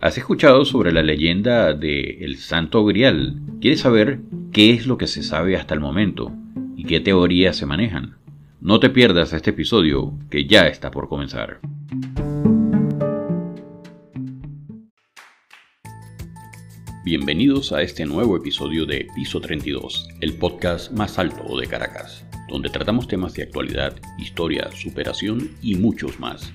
¿Has escuchado sobre la leyenda de el Santo Grial? ¿Quieres saber qué es lo que se sabe hasta el momento y qué teorías se manejan? No te pierdas este episodio que ya está por comenzar. Bienvenidos a este nuevo episodio de Piso 32, el podcast más alto de Caracas, donde tratamos temas de actualidad, historia, superación y muchos más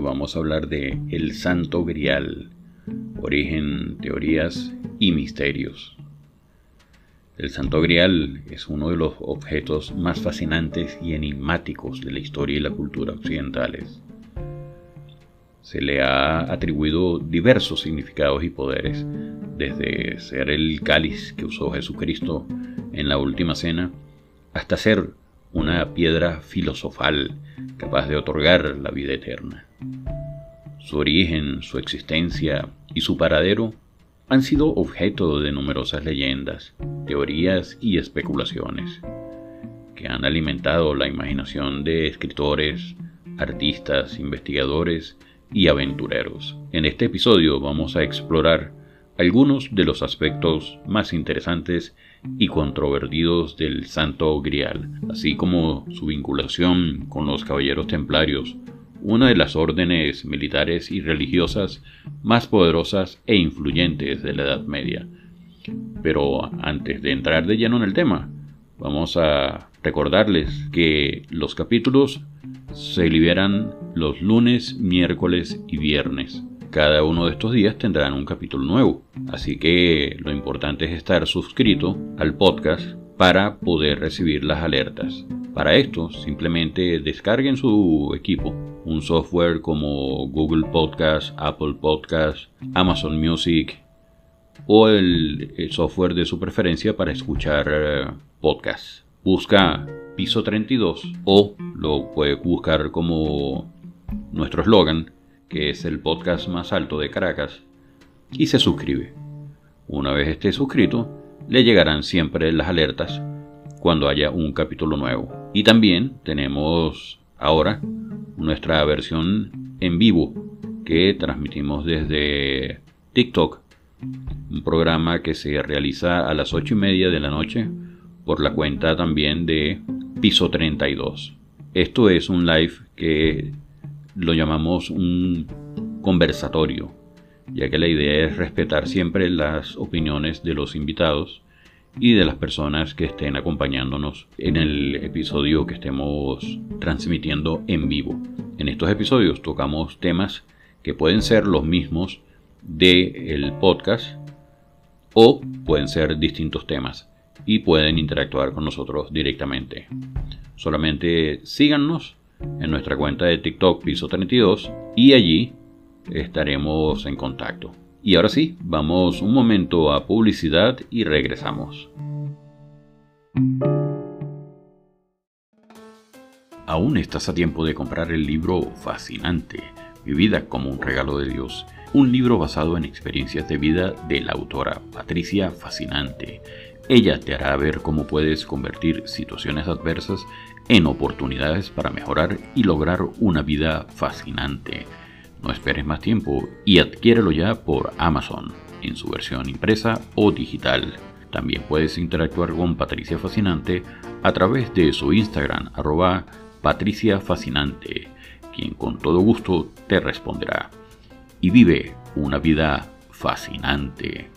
Vamos a hablar de el Santo Grial, origen, teorías y misterios. El Santo Grial es uno de los objetos más fascinantes y enigmáticos de la historia y la cultura occidentales. Se le ha atribuido diversos significados y poderes, desde ser el cáliz que usó Jesucristo en la última cena, hasta ser una piedra filosofal capaz de otorgar la vida eterna. Su origen, su existencia y su paradero han sido objeto de numerosas leyendas, teorías y especulaciones, que han alimentado la imaginación de escritores, artistas, investigadores y aventureros. En este episodio vamos a explorar algunos de los aspectos más interesantes y controvertidos del Santo Grial, así como su vinculación con los Caballeros Templarios, una de las órdenes militares y religiosas más poderosas e influyentes de la Edad Media. Pero antes de entrar de lleno en el tema, vamos a recordarles que los capítulos se liberan los lunes, miércoles y viernes. Cada uno de estos días tendrán un capítulo nuevo, así que lo importante es estar suscrito al podcast para poder recibir las alertas. Para esto, simplemente descarguen su equipo un software como Google Podcast, Apple Podcast, Amazon Music o el, software de su preferencia para escuchar eh, podcasts. Busca Piso 32 o lo puede buscar como nuestro eslogan que es el podcast más alto de Caracas, y se suscribe. Una vez esté suscrito, le llegarán siempre las alertas cuando haya un capítulo nuevo. Y también tenemos ahora nuestra versión en vivo que transmitimos desde TikTok, un programa que se realiza a las 8 y media de la noche por la cuenta también de Piso 32. Esto es un live que lo llamamos un conversatorio, ya que la idea es respetar siempre las opiniones de los invitados y de las personas que estén acompañándonos en el episodio que estemos transmitiendo en vivo. En estos episodios tocamos temas que pueden ser los mismos del podcast o pueden ser distintos temas y pueden interactuar con nosotros directamente. Solamente síganos en nuestra cuenta de TikTok Piso 32 y allí estaremos en contacto. Y ahora sí, vamos un momento a publicidad y regresamos. Aún estás a tiempo de comprar el libro Fascinante, Vivida como un regalo de Dios, un libro basado en experiencias de vida de la autora Patricia Fascinante. Ella te hará ver cómo puedes convertir situaciones adversas en oportunidades para mejorar y lograr una vida fascinante. No esperes más tiempo y adquiérelo ya por Amazon, en su versión impresa o digital. También puedes interactuar con Patricia Fascinante a través de su Instagram arroba quien con todo gusto te responderá. Y vive una vida fascinante.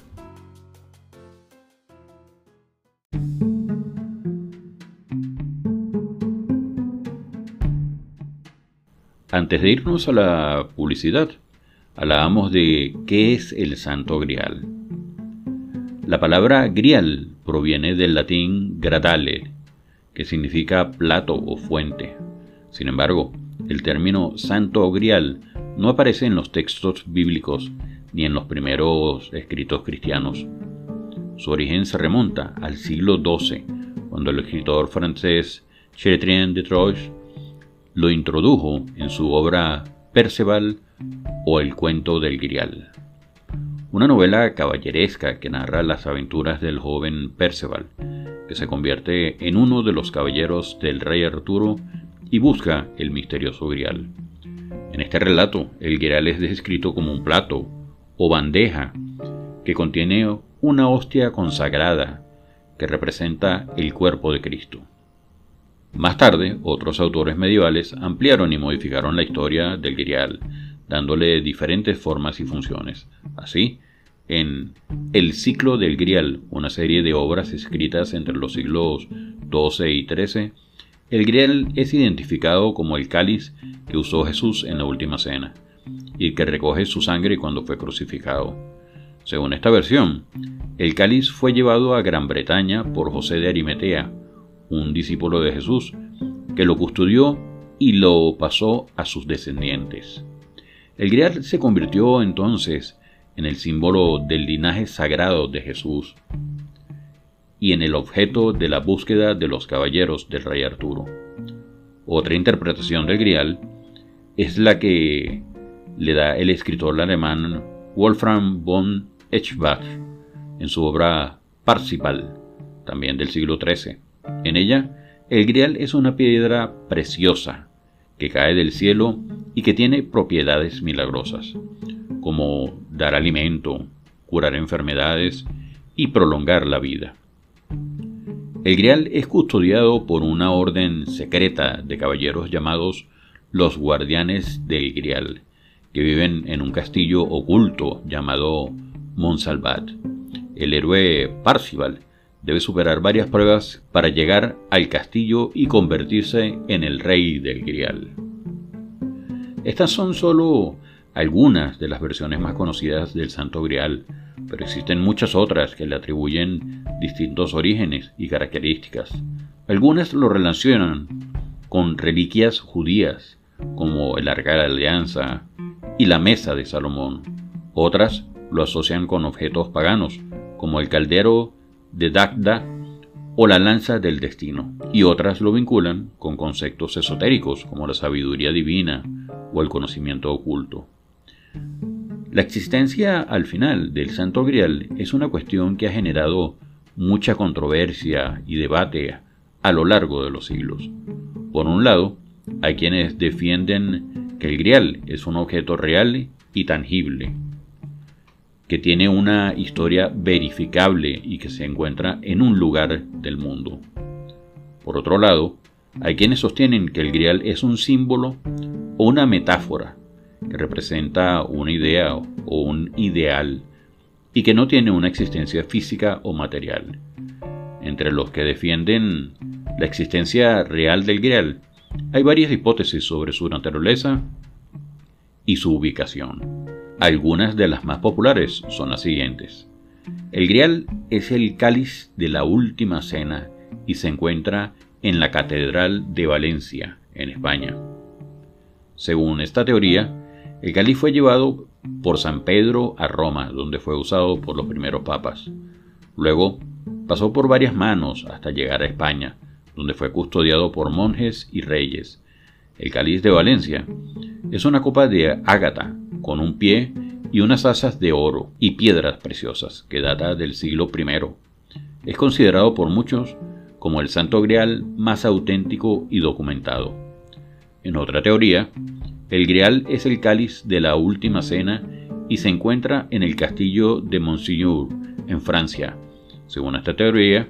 Antes de irnos a la publicidad, hablábamos de qué es el Santo Grial. La palabra grial proviene del latín gradale, que significa plato o fuente. Sin embargo, el término Santo Grial no aparece en los textos bíblicos ni en los primeros escritos cristianos. Su origen se remonta al siglo XII, cuando el escritor francés Chateaubriand de Troyes lo introdujo en su obra Perceval o El cuento del Grial, una novela caballeresca que narra las aventuras del joven Perceval, que se convierte en uno de los caballeros del rey Arturo y busca el misterioso Grial. En este relato, el Grial es descrito como un plato o bandeja que contiene una hostia consagrada que representa el cuerpo de Cristo. Más tarde, otros autores medievales ampliaron y modificaron la historia del Grial, dándole diferentes formas y funciones. Así, en El ciclo del Grial, una serie de obras escritas entre los siglos XII y XIII, el Grial es identificado como el cáliz que usó Jesús en la última cena y que recoge su sangre cuando fue crucificado. Según esta versión, el cáliz fue llevado a Gran Bretaña por José de Arimetea, un discípulo de Jesús, que lo custodió y lo pasó a sus descendientes. El Grial se convirtió entonces en el símbolo del linaje sagrado de Jesús y en el objeto de la búsqueda de los caballeros del rey Arturo. Otra interpretación del Grial es la que le da el escritor alemán Wolfram von Eschbach en su obra Parzival, también del siglo XIII. En ella, el Grial es una piedra preciosa que cae del cielo y que tiene propiedades milagrosas, como dar alimento, curar enfermedades y prolongar la vida. El Grial es custodiado por una orden secreta de caballeros llamados los Guardianes del Grial, que viven en un castillo oculto llamado Monsalvat. El héroe Parcival debe superar varias pruebas para llegar al castillo y convertirse en el rey del Grial. Estas son solo algunas de las versiones más conocidas del Santo Grial, pero existen muchas otras que le atribuyen distintos orígenes y características. Algunas lo relacionan con reliquias judías, como el Arca de la Alianza y la Mesa de Salomón. Otras lo asocian con objetos paganos, como el caldero de Dagda o la lanza del destino, y otras lo vinculan con conceptos esotéricos, como la sabiduría divina o el conocimiento oculto. La existencia al final del Santo Grial es una cuestión que ha generado mucha controversia y debate a lo largo de los siglos. Por un lado, hay quienes defienden que el grial es un objeto real y tangible, que tiene una historia verificable y que se encuentra en un lugar del mundo. Por otro lado, hay quienes sostienen que el grial es un símbolo o una metáfora que representa una idea o un ideal y que no tiene una existencia física o material. Entre los que defienden la existencia real del Grial, hay varias hipótesis sobre su naturaleza y su ubicación. Algunas de las más populares son las siguientes. El Grial es el cáliz de la última cena y se encuentra en la Catedral de Valencia, en España. Según esta teoría, el cáliz fue llevado por San Pedro a Roma, donde fue usado por los primeros papas. Luego pasó por varias manos hasta llegar a España, donde fue custodiado por monjes y reyes. El cáliz de Valencia es una copa de ágata con un pie y unas asas de oro y piedras preciosas que data del siglo I. Es considerado por muchos como el santo grial más auténtico y documentado. En otra teoría, el Grial es el cáliz de la última cena y se encuentra en el castillo de Monsignor, en Francia. Según esta teoría,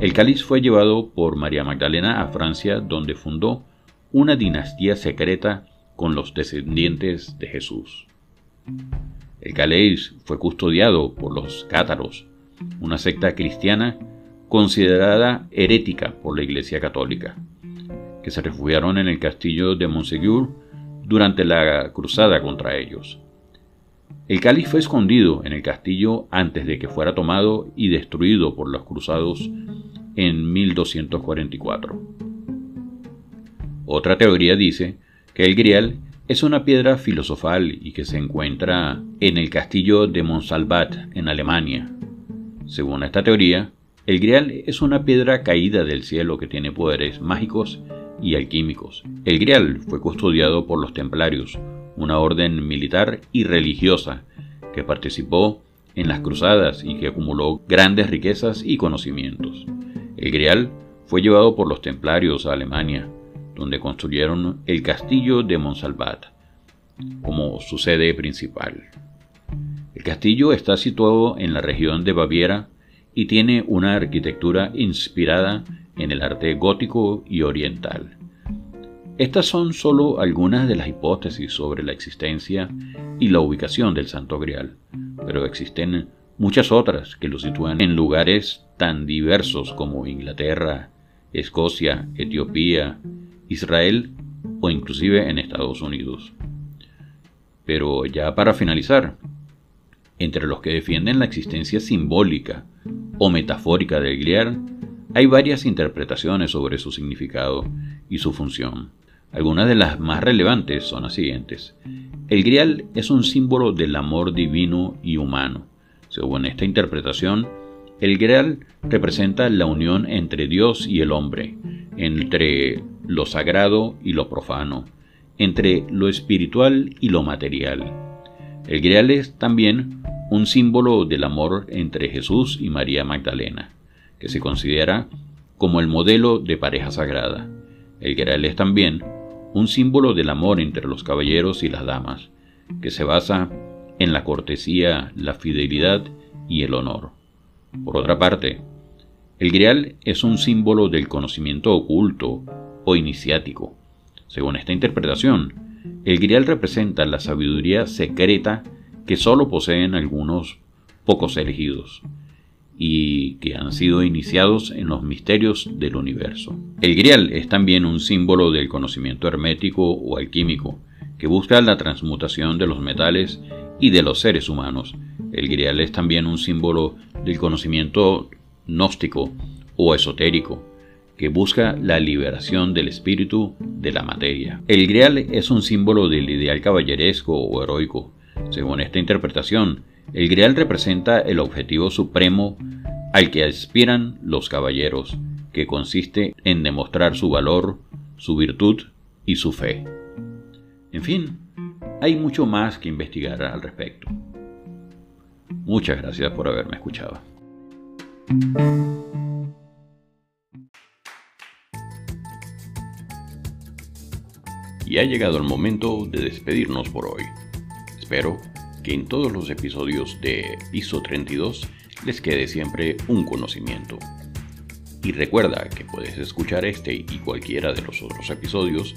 el cáliz fue llevado por María Magdalena a Francia, donde fundó una dinastía secreta con los descendientes de Jesús. El cáliz fue custodiado por los cátaros, una secta cristiana considerada herética por la Iglesia Católica, que se refugiaron en el castillo de Monsegur durante la cruzada contra ellos. El cáliz fue escondido en el castillo antes de que fuera tomado y destruido por los cruzados en 1244. Otra teoría dice que el grial es una piedra filosofal y que se encuentra en el castillo de Monsalvat, en Alemania. Según esta teoría, el Grial es una piedra caída del cielo que tiene poderes mágicos y alquímicos. El Grial fue custodiado por los templarios, una orden militar y religiosa que participó en las cruzadas y que acumuló grandes riquezas y conocimientos. El Grial fue llevado por los templarios a Alemania, donde construyeron el castillo de Monsalvat como su sede principal. El castillo está situado en la región de Baviera y tiene una arquitectura inspirada en el arte gótico y oriental. Estas son solo algunas de las hipótesis sobre la existencia y la ubicación del Santo Grial, pero existen muchas otras que lo sitúan en lugares tan diversos como Inglaterra, Escocia, Etiopía, Israel o inclusive en Estados Unidos. Pero ya para finalizar, entre los que defienden la existencia simbólica o metafórica del Grial, hay varias interpretaciones sobre su significado y su función. Algunas de las más relevantes son las siguientes. El grial es un símbolo del amor divino y humano. Según esta interpretación, el grial representa la unión entre Dios y el hombre, entre lo sagrado y lo profano, entre lo espiritual y lo material. El grial es también un símbolo del amor entre Jesús y María Magdalena, que se considera como el modelo de pareja sagrada. El grial es también un símbolo del amor entre los caballeros y las damas, que se basa en la cortesía, la fidelidad y el honor. Por otra parte, el grial es un símbolo del conocimiento oculto o iniciático. Según esta interpretación, el grial representa la sabiduría secreta que solo poseen algunos pocos elegidos y que han sido iniciados en los misterios del universo. El grial es también un símbolo del conocimiento hermético o alquímico, que busca la transmutación de los metales y de los seres humanos. El grial es también un símbolo del conocimiento gnóstico o esotérico, que busca la liberación del espíritu de la materia. El grial es un símbolo del ideal caballeresco o heroico. Según esta interpretación, el grial representa el objetivo supremo al que aspiran los caballeros, que consiste en demostrar su valor, su virtud y su fe. En fin, hay mucho más que investigar al respecto. Muchas gracias por haberme escuchado. Y ha llegado el momento de despedirnos por hoy. Espero que en todos los episodios de Piso 32 les quede siempre un conocimiento. Y recuerda que puedes escuchar este y cualquiera de los otros episodios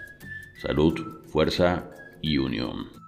Salud, fuerza y unión.